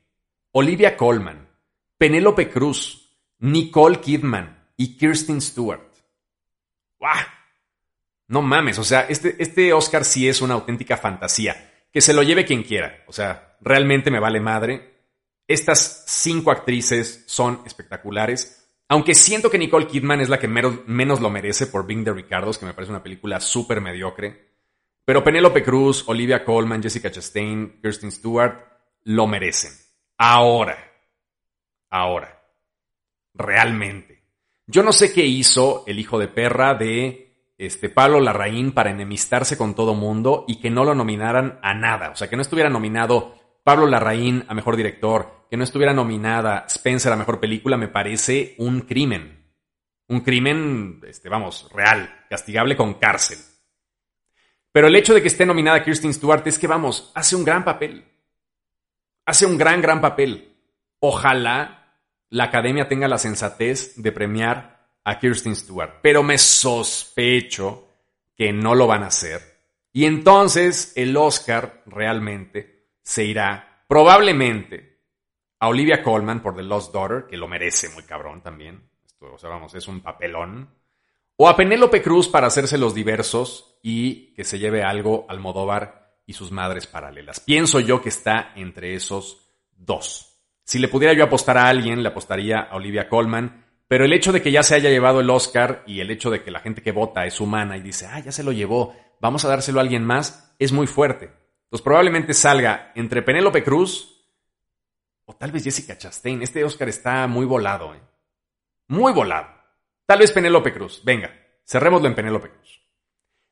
Olivia Colman, Penélope Cruz, Nicole Kidman y Kirsten Stewart. ¡Wow! No mames, o sea, este, este Oscar sí es una auténtica fantasía que se lo lleve quien quiera. O sea, realmente me vale madre. Estas cinco actrices son espectaculares. Aunque siento que Nicole Kidman es la que menos, lo merece por Bing de Ricardos, que me parece una película súper mediocre. Pero Penélope Cruz, Olivia Colman, Jessica Chastain, Kirsten Stewart lo merecen. Ahora. Ahora. Realmente. Yo no sé qué hizo el hijo de perra de este, Pablo Larraín para enemistarse con todo mundo y que no lo nominaran a nada. O sea, que no estuviera nominado Pablo Larraín a mejor director, que no estuviera nominada Spencer a mejor película, me parece un crimen. Un crimen, este, vamos, real, castigable con cárcel. Pero el hecho de que esté nominada Kirsten Stewart es que, vamos, hace un gran papel. Hace un gran, gran papel. Ojalá la academia tenga la sensatez de premiar a Kirsten Stewart, pero me sospecho que no lo van a hacer. Y entonces el Oscar realmente se irá probablemente a Olivia Colman por The Lost Daughter, que lo merece muy cabrón también. Esto, o sea, vamos, es un papelón. O a Penélope Cruz para hacerse los diversos y que se lleve algo al Modóvar y sus madres paralelas. Pienso yo que está entre esos dos. Si le pudiera yo apostar a alguien, le apostaría a Olivia Colman pero el hecho de que ya se haya llevado el Oscar y el hecho de que la gente que vota es humana y dice, ah, ya se lo llevó, vamos a dárselo a alguien más, es muy fuerte. Entonces probablemente salga entre Penélope Cruz o tal vez Jessica Chastain. Este Oscar está muy volado, ¿eh? Muy volado. Tal vez Penélope Cruz. Venga, cerrémoslo en Penélope Cruz.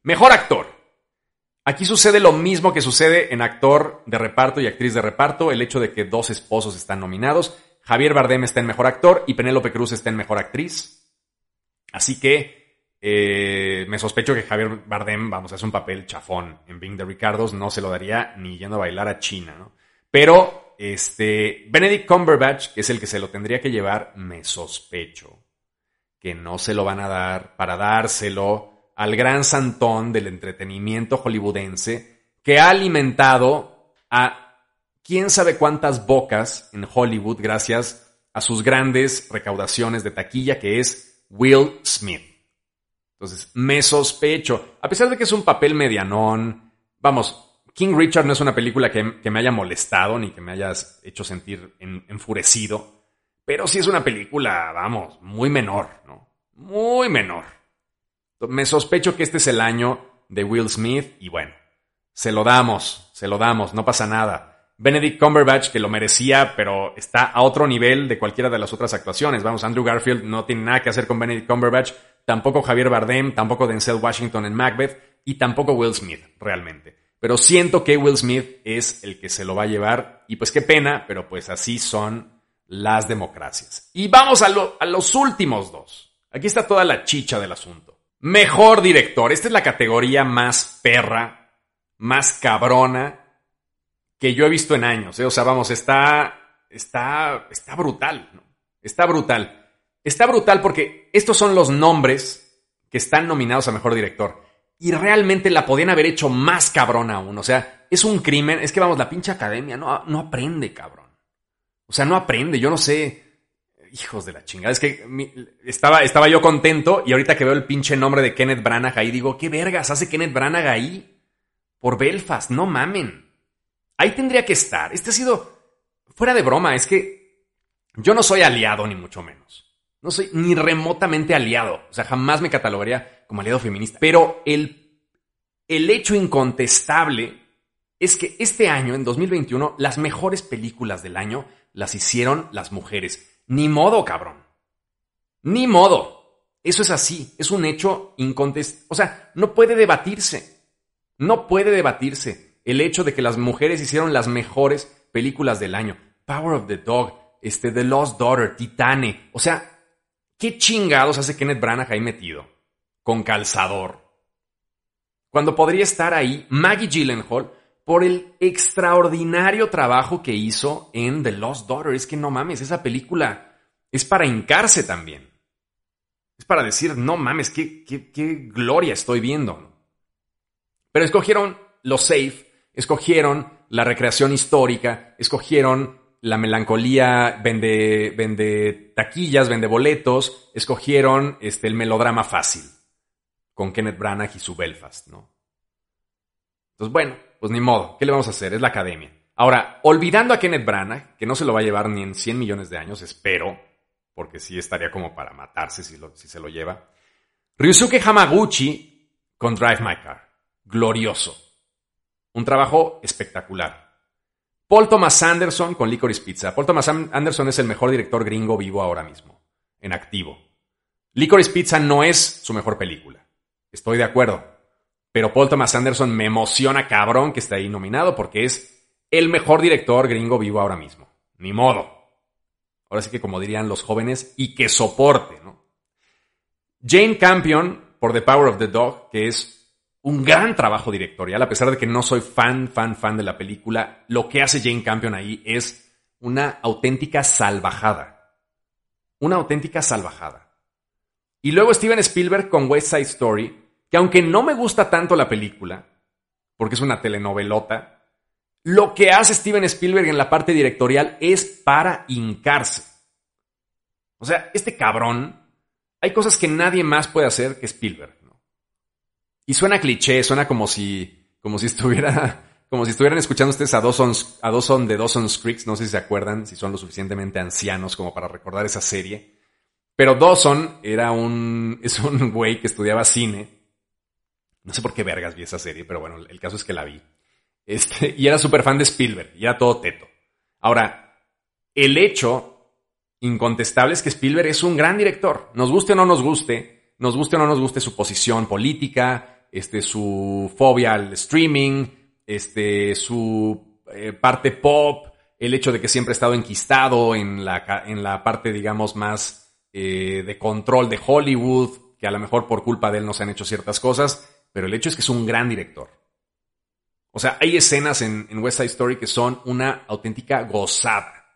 Mejor actor. Aquí sucede lo mismo que sucede en actor de reparto y actriz de reparto, el hecho de que dos esposos están nominados. Javier Bardem está en Mejor Actor y Penélope Cruz está en Mejor Actriz. Así que eh, me sospecho que Javier Bardem, vamos, es un papel chafón en Bing de Ricardos, no se lo daría ni yendo a bailar a China, ¿no? Pero, este, Benedict Cumberbatch, que es el que se lo tendría que llevar, me sospecho que no se lo van a dar para dárselo al gran santón del entretenimiento hollywoodense que ha alimentado a quién sabe cuántas bocas en Hollywood gracias a sus grandes recaudaciones de taquilla, que es Will Smith. Entonces, me sospecho, a pesar de que es un papel medianón, vamos, King Richard no es una película que, me haya molestado ni que me hayas hecho sentir enfurecido, pero sí es una película, vamos, muy menor, ¿no? Muy menor. Me sospecho que este es el año de Will Smith y bueno, se lo damos, se lo damos, no pasa nada. Benedict Cumberbatch, que lo merecía, pero está a otro nivel de cualquiera de las otras actuaciones. Vamos, Andrew Garfield no tiene nada que hacer con Benedict Cumberbatch, tampoco Javier Bardem, tampoco Denzel Washington en Macbeth y tampoco Will Smith, realmente. Pero siento que Will Smith es el que se lo va a llevar y pues qué pena, pero pues así son las democracias. Y vamos a, a los últimos dos. Aquí está toda la chicha del asunto. Mejor director. Esta es la categoría más perra, más cabrona que yo he visto en años. ¿eh? O sea, vamos, está, está, está brutal. Está brutal. Está brutal porque estos son los nombres que están nominados a Mejor Director. Y realmente la podían haber hecho más cabrón aún. O sea, es un crimen. Es que vamos, la pinche academia no, no aprende, cabrón. O sea, no aprende. Yo no sé. Hijos de la chingada. Es que estaba, estaba yo contento y ahorita que veo el pinche nombre de Kenneth Branagh ahí, digo, ¿qué vergas hace Kenneth Branagh ahí? Por Belfast, no mamen. Ahí tendría que estar. Este ha sido, fuera de broma, es que yo no soy aliado ni mucho menos. No soy ni remotamente aliado. O sea, jamás me catalogaría como aliado feminista. Pero el, el hecho incontestable es que este año, en 2021, las mejores películas del año las hicieron las mujeres. Ni modo, cabrón. Ni modo. Eso es así. Es un hecho incontestable. O sea, no puede debatirse. No puede debatirse el hecho de que las mujeres hicieron las mejores películas del año. Power of the Dog, este, The Lost Daughter, Titane. O sea, ¿qué chingados hace Kenneth Branagh ahí metido? Con calzador. Cuando podría estar ahí Maggie Gyllenhaal por el extraordinario trabajo que hizo en The Lost Daughter. Es que no mames, esa película es para hincarse también. Es para decir, no mames, qué, qué, qué gloria estoy viendo. Pero escogieron lo safe, escogieron la recreación histórica, escogieron la melancolía, vende, vende taquillas, vende boletos, escogieron este, el melodrama fácil con Kenneth Branagh y su Belfast, ¿no? Entonces, bueno, pues ni modo, ¿qué le vamos a hacer? Es la academia. Ahora, olvidando a Kenneth Branagh, que no se lo va a llevar ni en 100 millones de años, espero, porque sí estaría como para matarse si, si se lo lleva. Ryusuke Hamaguchi con Drive My Car. Glorioso. Un trabajo espectacular. Paul Thomas Anderson con Licorice Pizza. Paul Thomas Anderson es el mejor director gringo vivo ahora mismo, en activo. Licorice Pizza no es su mejor película. Estoy de acuerdo. Pero Paul Thomas Anderson me emociona cabrón que esté ahí nominado porque es el mejor director gringo vivo ahora mismo. Ni modo. Ahora sí que como dirían los jóvenes, y que soporte, ¿no? Jane Campion por The Power of the Dog, que es un gran trabajo directorial, a pesar de que no soy fan, fan, fan de la película, lo que hace Jane Campion ahí es una auténtica salvajada. Una auténtica salvajada. Y luego Steven Spielberg con West Side Story, que aunque no me gusta tanto la película, porque es una telenovelota, lo que hace Steven Spielberg en la parte directorial es para hincarse. O sea, este cabrón, hay cosas que nadie más puede hacer que Spielberg. ¿no? Y suena cliché, suena como si, como si estuviera, como si estuvieran escuchando ustedes a Dawson, a de Dawson's Creek, no sé si se acuerdan, si son lo suficientemente ancianos como para recordar esa serie. Pero Dawson era un, es un güey que estudiaba cine no sé por qué vergas vi esa serie, pero bueno, el caso es que la vi. Este, y era súper fan de Spielberg, y era todo teto. Ahora, el hecho incontestable es que Spielberg es un gran director. Nos guste o no nos guste, nos guste o no nos guste su posición política, este, su fobia al streaming, este, su eh, parte pop, el hecho de que siempre ha estado enquistado en la, en la parte, digamos, más eh, de control de Hollywood, que a lo mejor por culpa de él no se han hecho ciertas cosas pero el hecho es que es un gran director. O sea, hay escenas en, West Side Story que son una auténtica gozada.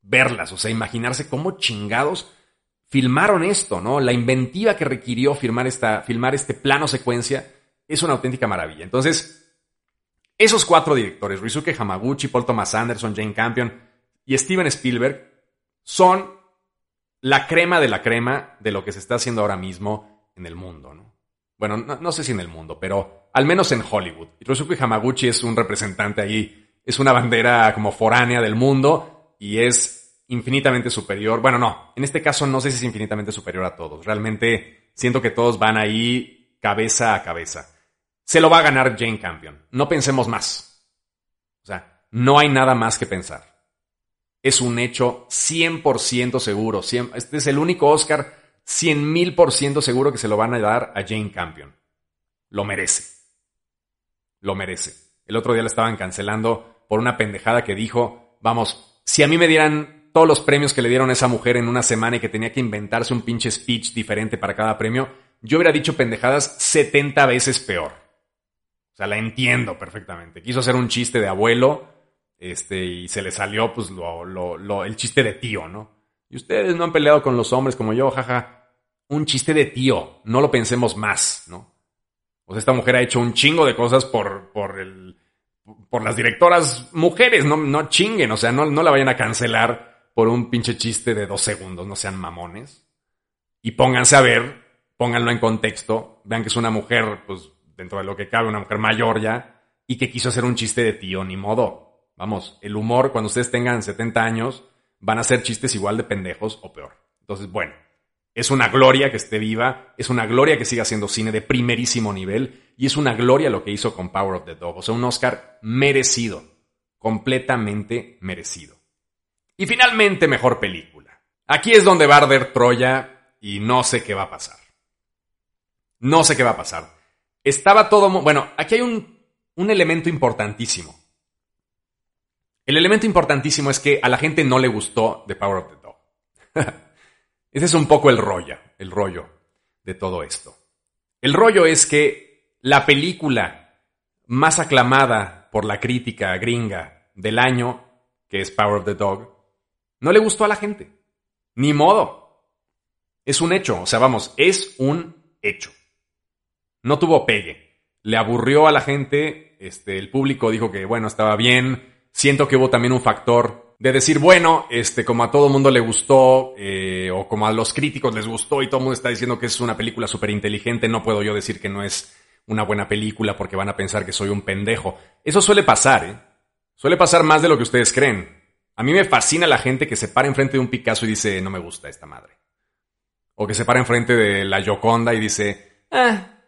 Verlas, o sea, imaginarse cómo chingados filmaron esto, ¿no? La inventiva que requirió filmar, esta, filmar este plano secuencia es una auténtica maravilla. Entonces, esos cuatro directores, Rizuke Hamaguchi, Paul Thomas Anderson, Jane Campion y Steven Spielberg, son la crema de la crema de lo que se está haciendo ahora mismo en el mundo, ¿no? Bueno, no, sé si en el mundo, pero al menos en Hollywood. Hirosuke Hamaguchi es un representante ahí, es una bandera como foránea del mundo y es infinitamente superior. Bueno, no, en este caso no sé si es infinitamente superior a todos. Realmente siento que todos van ahí cabeza a cabeza. Se lo va a ganar Jane Campion. No pensemos más. O sea, no hay nada más que pensar. Es un hecho 100% seguro. Este es el único Oscar 100 mil por ciento seguro que se lo van a dar a Jane Campion. Lo merece. Lo merece. El otro día la estaban cancelando por una pendejada que dijo, vamos, si a mí me dieran todos los premios que le dieron a esa mujer en una semana y que tenía que inventarse un pinche speech diferente para cada premio, yo hubiera dicho pendejadas 70 veces peor. O sea, la entiendo perfectamente. Quiso hacer un chiste de abuelo, este, y se le salió, pues, lo, lo, el chiste de tío, ¿no? Y ustedes no han peleado con los hombres como yo, jaja. Un chiste de tío, no lo pensemos más, ¿no? O sea, esta mujer ha hecho un chingo de cosas por, por, el, por las directoras mujeres, no, no chinguen, o sea, no, no la vayan a cancelar por un pinche chiste de dos segundos, no sean mamones. Y pónganse a ver, pónganlo en contexto, vean que es una mujer, pues, dentro de lo que cabe, una mujer mayor ya, y que quiso hacer un chiste de tío, ni modo. Vamos, el humor cuando ustedes tengan 70 años van a ser chistes igual de pendejos o peor. Entonces, bueno, es una gloria que esté viva, es una gloria que siga haciendo cine de primerísimo nivel y es una gloria lo que hizo con Power of the Dog. O sea, un Oscar merecido, completamente merecido. Y finalmente, mejor película. Aquí es donde va a arder Troya y no sé qué va a pasar. No sé qué va a pasar. Estaba todo... Bueno, aquí hay un, un elemento importantísimo. El elemento importantísimo es que a la gente no le gustó The Power of the Dog. Ese es un poco el rollo, el rollo de todo esto. El rollo es que la película más aclamada por la crítica gringa del año, que es Power of the Dog, no le gustó a la gente. Ni modo. Es un hecho, o sea, vamos, es un hecho. No tuvo pegue. Le aburrió a la gente, este, el público dijo que, bueno, estaba bien. Siento que hubo también un factor de decir, bueno, este, como a todo mundo le gustó, eh, o como a los críticos les gustó y todo el mundo está diciendo que es una película súper inteligente, no puedo yo decir que no es una buena película porque van a pensar que soy un pendejo. Eso suele pasar, ¿eh? Suele pasar más de lo que ustedes creen. A mí me fascina la gente que se para enfrente de un Picasso y dice, no me gusta esta madre. O que se para enfrente de la Gioconda y dice, ah,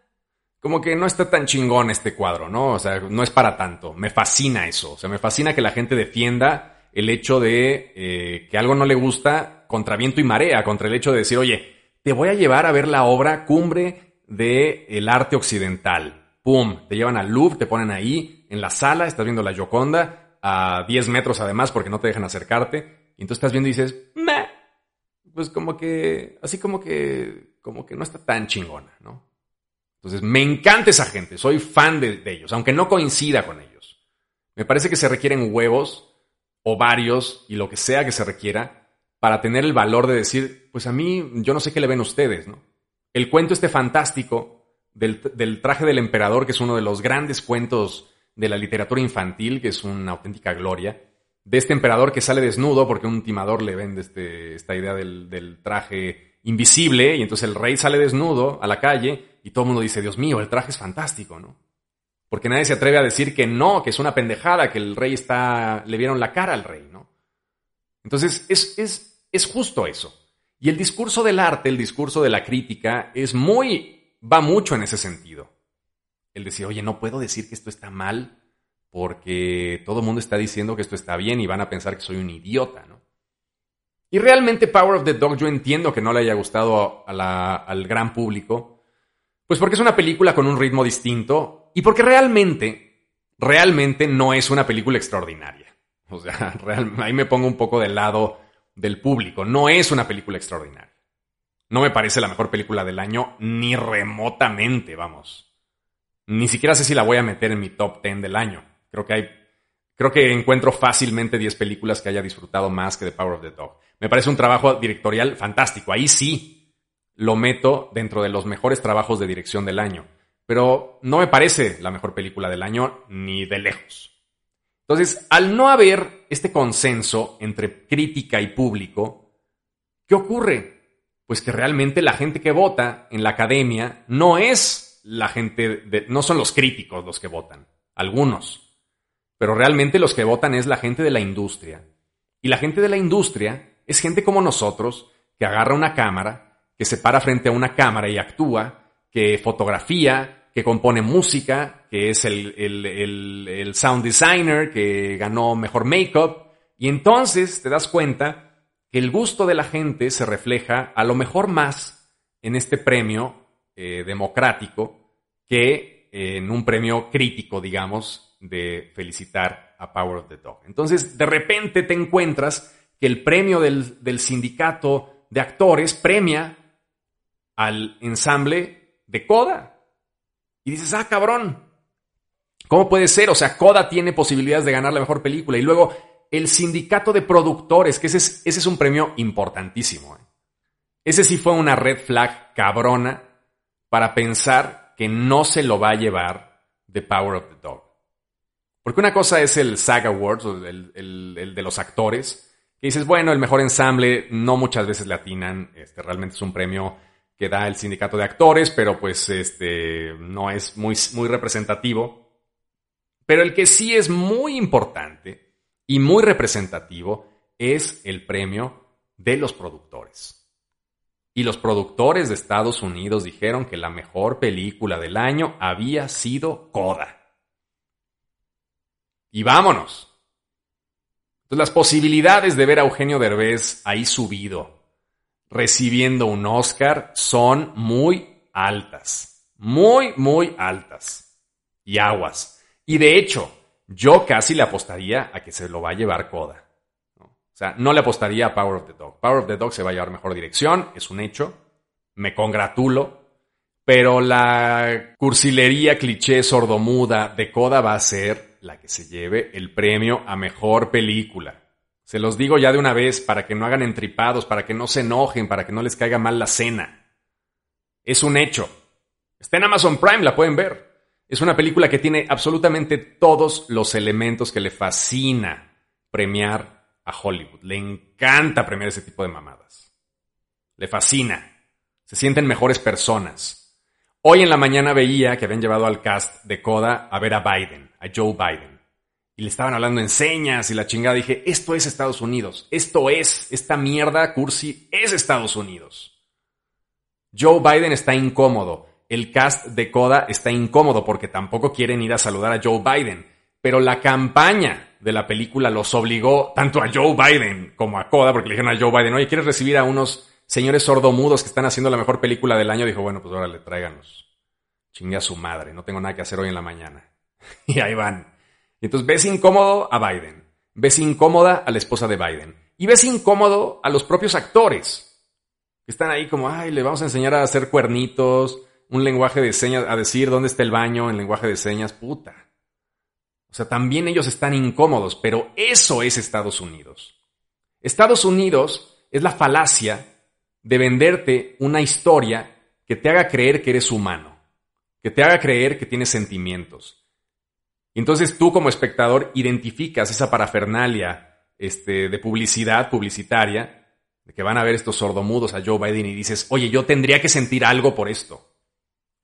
como que no está tan chingón este cuadro, ¿no? O sea, no es para tanto. Me fascina eso. O sea, me fascina que la gente defienda el hecho de eh, que algo no le gusta contra viento y marea, contra el hecho de decir, oye, te voy a llevar a ver la obra cumbre del el arte occidental. ¡Pum! Te llevan al Louvre, te ponen ahí en la sala, estás viendo la Gioconda a 10 metros además porque no te dejan acercarte. Y entonces estás viendo y dices, Meh. pues como que, así como que, como que no está tan chingona, ¿no? Entonces, me encanta esa gente, soy fan de ellos, aunque no coincida con ellos. Me parece que se requieren huevos o varios y lo que sea que se requiera para tener el valor de decir, pues a mí yo no sé qué le ven ustedes, ¿no? El cuento este fantástico del, del traje del emperador, que es uno de los grandes cuentos de la literatura infantil, que es una auténtica gloria, de este emperador que sale desnudo porque un timador le vende este, esta idea del, del, traje invisible y entonces el rey sale desnudo a la calle y todo el mundo dice, Dios mío, el traje es fantástico, ¿no? Porque nadie se atreve a decir que no, que es una pendejada, que el rey está, le vieron la cara al rey, ¿no? Entonces, es, es, es justo eso. Y el discurso del arte, el discurso de la crítica, es muy, va mucho en ese sentido. El decir, oye, no puedo decir que esto está mal porque todo el mundo está diciendo que esto está bien y van a pensar que soy un idiota, ¿no? Y realmente Power of the Dog yo entiendo que no le haya gustado al gran público, pues porque es una película con un ritmo distinto y porque realmente, realmente no es una película extraordinaria. O sea, ahí me pongo un poco del lado del público. No es una película extraordinaria. No me parece la mejor película del año, ni remotamente, vamos. Ni siquiera sé si la voy a meter en mi top 10 del año. Creo que hay. Creo que encuentro fácilmente 10 películas que haya disfrutado más que The Power of the Dog. Me parece un trabajo directorial fantástico. Ahí sí lo meto dentro de los mejores trabajos de dirección del año pero no me parece la mejor película del año ni de lejos. Entonces, al no haber este consenso entre crítica y público, ¿qué ocurre? Pues que realmente la gente que vota en la academia no es la gente, de, no son los críticos los que votan, algunos, pero realmente los que votan es la gente de la industria. Y la gente de la industria es gente como nosotros que agarra una cámara, que se para frente a una cámara y actúa, que fotografía, que compone música, que es el, el, sound designer, que ganó mejor make-up. Y entonces te das cuenta que el gusto de la gente se refleja a lo mejor más en este premio eh, democrático que en un premio crítico, digamos, de felicitar a Power of the Dog. Entonces, de repente te encuentras que el premio del, del sindicato de actores premia al ensamble de Coda. Y dices, ah, cabrón, ¿cómo puede ser? O sea, Coda tiene posibilidades de ganar la mejor película. Y luego el sindicato de productores, que ese es, ese es un premio importantísimo. ¿eh? Ese sí fue una red flag cabrona para pensar que no se lo va a llevar The Power of the Dog. Porque una cosa es el SAG Awards, el, el, de los actores, que dices, bueno, el mejor ensamble no muchas veces le atinan, este, realmente es un premio que da el sindicato de actores, pero pues este no es muy, muy representativo. Pero el que sí es muy importante y muy representativo es el premio de los productores. Y los productores de Estados Unidos dijeron que la mejor película del año había sido Coda. Y vámonos. Entonces, las posibilidades de ver a Eugenio Derbez ahí subido, recibiendo un Oscar, son muy altas. Muy, muy altas. Y aguas. Y de hecho, yo casi le apostaría a que se lo va a llevar Coda. O sea, no le apostaría a Power of the Dog. Power of the Dog se va a llevar mejor dirección, es un hecho. Me congratulo. Pero la cursilería cliché sordomuda de Coda va a ser la que se lleve el premio a mejor película. Se los digo ya de una vez para que no hagan entripados, para que no se enojen, para que no les caiga mal la cena. Es un hecho. Está en Amazon Prime, la pueden ver. Es una película que tiene absolutamente todos los elementos que le fascina premiar a Hollywood. Le encanta premiar ese tipo de mamadas. Le fascina. Se sienten mejores personas. Hoy en la mañana veía que habían llevado al cast de Coda a ver a Biden, a Joe Biden. Y le estaban hablando en señas y la chingada. Dije, esto es Estados Unidos. Esto es, esta mierda cursi es Estados Unidos. Joe Biden está incómodo el cast de Coda está incómodo porque tampoco quieren ir a saludar a Joe Biden. Pero la campaña de la película los obligó tanto a Joe Biden como a Coda, porque le dijeron a Joe Biden, oye, ¿quieres recibir a unos señores sordomudos que están haciendo la mejor película del año? Dijo, bueno, pues ahora le tráiganos. Chingue a su madre, no tengo nada que hacer hoy en la mañana. y ahí van. Y entonces ves incómodo a Biden, ves incómoda a la esposa de Biden, y ves incómodo a los propios actores, que están ahí como, ay, le vamos a enseñar a hacer cuernitos, un lenguaje de señas, a decir dónde está el baño en lenguaje de señas, puta. O sea, también ellos están incómodos, pero eso es Estados Unidos. Estados Unidos es la falacia de venderte una historia que te haga creer que eres humano, que te haga creer que tienes sentimientos. Entonces tú como espectador identificas esa parafernalia este, de publicidad publicitaria, de que van a ver estos sordomudos a Joe Biden y dices, oye, yo tendría que sentir algo por esto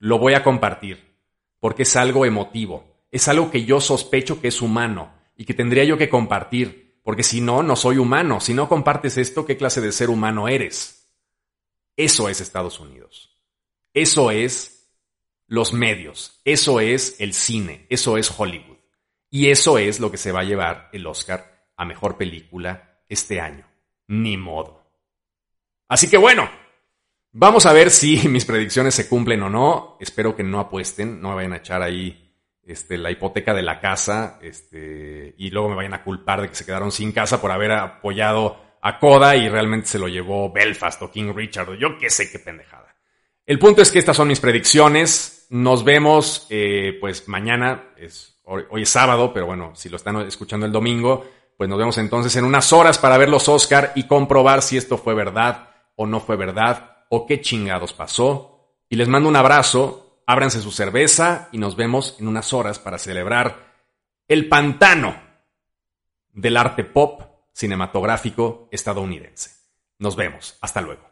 lo voy a compartir, porque es algo emotivo, es algo que yo sospecho que es humano y que tendría yo que compartir, porque si no, no soy humano, si no compartes esto, ¿qué clase de ser humano eres? Eso es Estados Unidos. Eso es los medios, eso es el cine, eso es Hollywood. Y eso es lo que se va a llevar el Oscar a Mejor Película este año. Ni modo. Así que bueno, Vamos a ver si mis predicciones se cumplen o no. Espero que no apuesten, no me vayan a echar ahí este, la hipoteca de la casa este, y luego me vayan a culpar de que se quedaron sin casa por haber apoyado a Coda y realmente se lo llevó Belfast o King Richard o yo qué sé qué pendejada. El punto es que estas son mis predicciones. Nos vemos eh, pues mañana. Es, hoy, hoy es sábado, pero bueno, si lo están escuchando el domingo, pues nos vemos entonces en unas horas para ver los Oscar y comprobar si esto fue verdad o no fue verdad o qué chingados pasó. Y les mando un abrazo, ábranse su cerveza y nos vemos en unas horas para celebrar el pantano del arte pop cinematográfico estadounidense. Nos vemos, hasta luego.